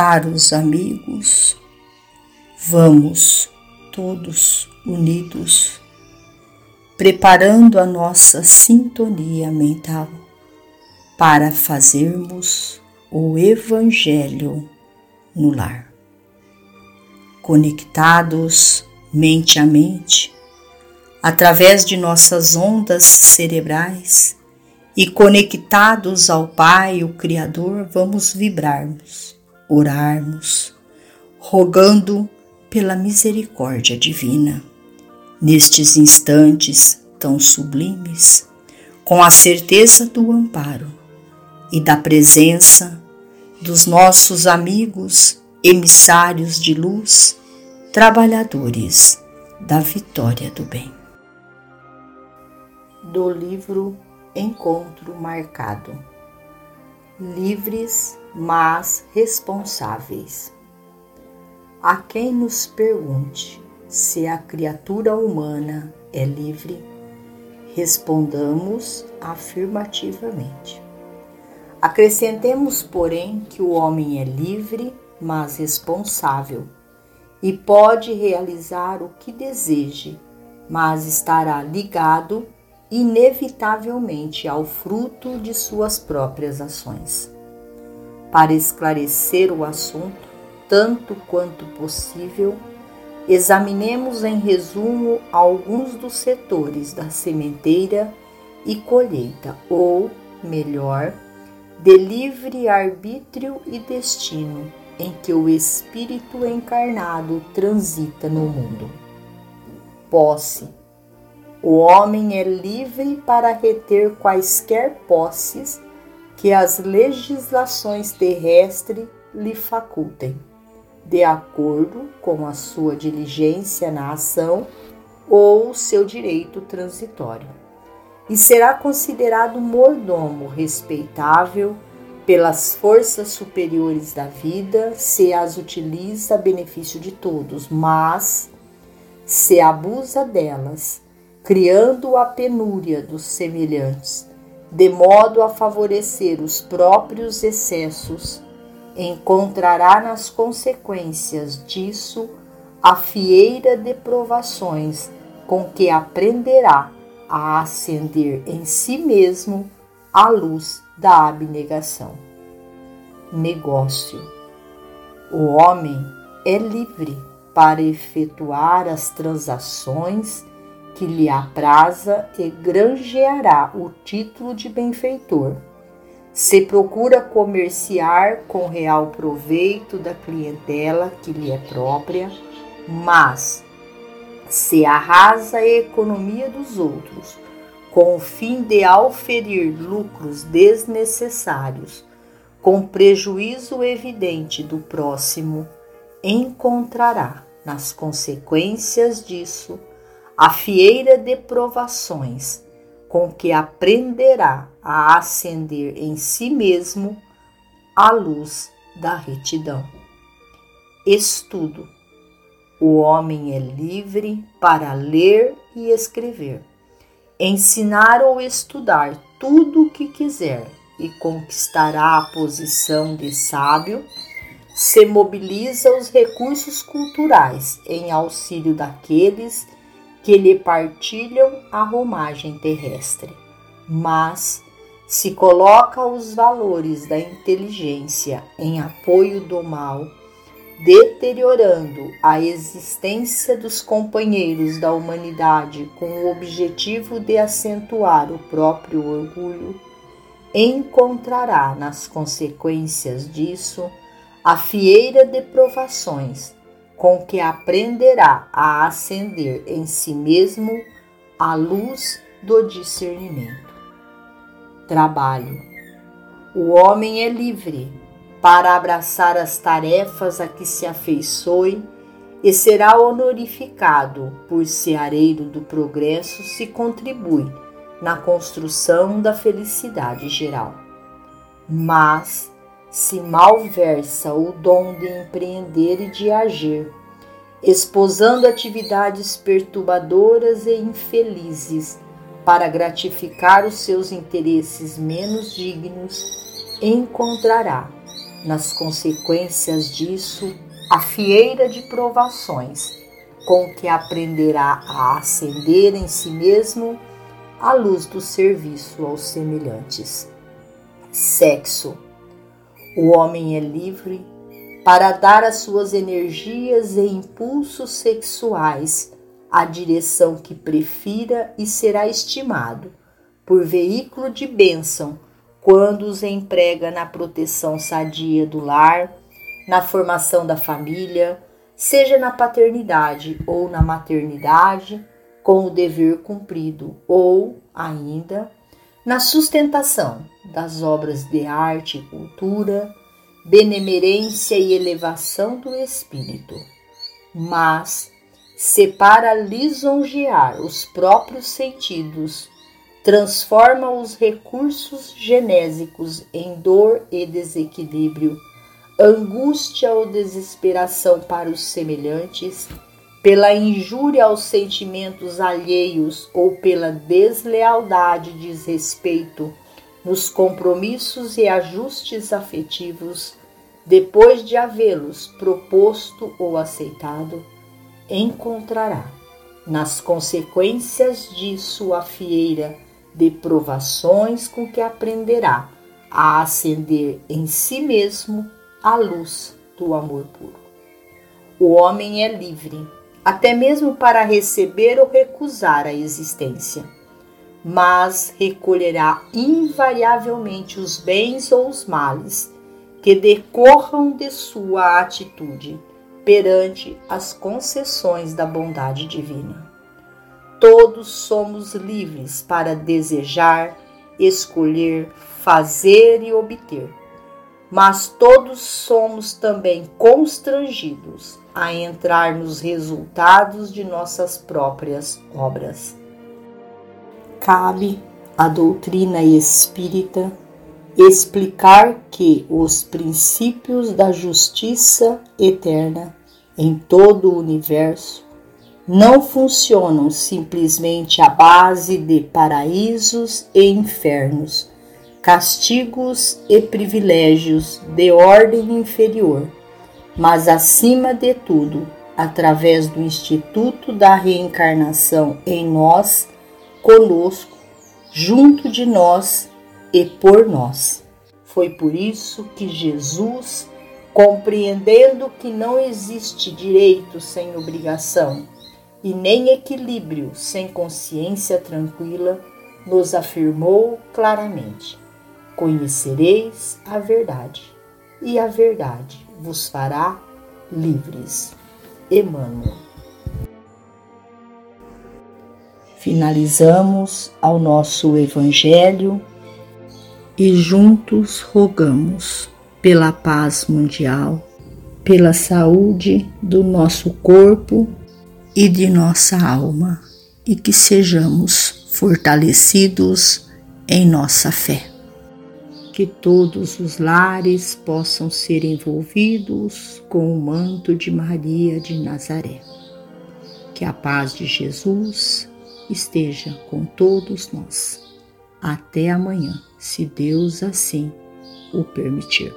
Caros amigos, vamos todos unidos, preparando a nossa sintonia mental para fazermos o Evangelho no lar. Conectados mente a mente, através de nossas ondas cerebrais e conectados ao Pai, o Criador, vamos vibrarmos, orarmos, rogando pela misericórdia divina. Nestes instantes tão sublimes, com a certeza do amparo e da presença dos nossos amigos emissários de luz, trabalhadores da vitória do bem. Do livro Encontro Marcado Livres, mas responsáveis. A quem nos pergunte se a criatura humana é livre, respondamos afirmativamente. Acrescentemos, porém, que o homem é livre, mas responsável, e pode realizar o que deseje, mas estará ligado inevitavelmente ao fruto de suas próprias ações. Para esclarecer o assunto, tanto quanto possível, examinemos em resumo alguns dos setores da sementeira e colheita, ou, melhor, de livre arbítrio e destino em que o espírito encarnado transita no mundo. Posse. O homem é livre para reter quaisquer posses que as legislações terrestres lhe facultem, de acordo com a sua diligência na ação ou seu direito transitório, e será considerado mordomo respeitável pelas forças superiores da vida, se as utiliza a benefício de todos, mas se abusa delas, criando a penúria dos semelhantes, de modo a favorecer os próprios excessos, encontrará nas consequências disso a fieira de provações com que aprenderá a acender em si mesmo a luz da abnegação. Negócio. O homem é livre para efetuar as transações que lhe apraza e granjeará o título de benfeitor. Se procura comerciar com real proveito da clientela que lhe é própria, mas se arrasa a economia dos outros com o fim de auferir lucros desnecessários, com prejuízo evidente do próximo, encontrará nas consequências disso a fieira de provações com que aprenderá a acender em si mesmo a luz da retidão. Estudo. O homem é livre para ler e escrever ensinar ou estudar tudo o que quiser e conquistará a posição de sábio, se mobiliza os recursos culturais em auxílio daqueles que lhe partilham a romagem terrestre, mas se coloca os valores da inteligência em apoio do mal deteriorando a existência dos companheiros da humanidade com o objetivo de acentuar o próprio orgulho, encontrará nas consequências disso a fieira de provações com que aprenderá a acender em si mesmo a luz do discernimento. Trabalho. O homem é livre para abraçar as tarefas a que se afeiçoe e será honorificado por seareiro do progresso se contribui na construção da felicidade geral. Mas, se malversa o dom de empreender e de agir, esposando atividades perturbadoras e infelizes para gratificar os seus interesses menos dignos, encontrará nas consequências disso, a fieira de provações, com que aprenderá a acender em si mesmo a luz do serviço aos semelhantes. Sexo. O homem é livre para dar as suas energias e impulsos sexuais a direção que prefira e será estimado por veículo de bênção quando os emprega na proteção sadia do lar, na formação da família, seja na paternidade ou na maternidade, com o dever cumprido, ou ainda na sustentação das obras de arte e cultura, benemerência e elevação do espírito. Mas se para lisonjear os próprios sentidos, transforma os recursos genésicos em dor e desequilíbrio, angústia ou desesperação para os semelhantes, pela injúria aos sentimentos alheios ou pela deslealdade desrespeito nos compromissos e ajustes afetivos, depois de havê-los proposto ou aceitado, encontrará, nas consequências de sua fieira de provações com que aprenderá a acender em si mesmo a luz do amor puro. O homem é livre, até mesmo para receber ou recusar a existência, mas recolherá invariavelmente os bens ou os males que decorram de sua atitude perante as concessões da bondade divina. Todos somos livres para desejar, escolher, fazer e obter, mas todos somos também constrangidos a entrar nos resultados de nossas próprias obras. Cabe à doutrina espírita explicar que os princípios da justiça eterna em todo o universo não funcionam simplesmente à base de paraísos e infernos, castigos e privilégios de ordem inferior, mas acima de tudo, através do Instituto da Reencarnação em nós, conosco, junto de nós e por nós. Foi por isso que Jesus compreendendo que não existe direito sem obrigação e nem equilíbrio sem consciência tranquila, nos afirmou claramente: Conhecereis a verdade, e a verdade vos fará livres. Emmanuel. Finalizamos ao nosso Evangelho e juntos rogamos pela paz mundial, pela saúde do nosso corpo e de nossa alma, e que sejamos fortalecidos em nossa fé. Que todos os lares possam ser envolvidos com o manto de Maria de Nazaré. Que a paz de Jesus esteja com todos nós. Até amanhã, se Deus assim o permitir.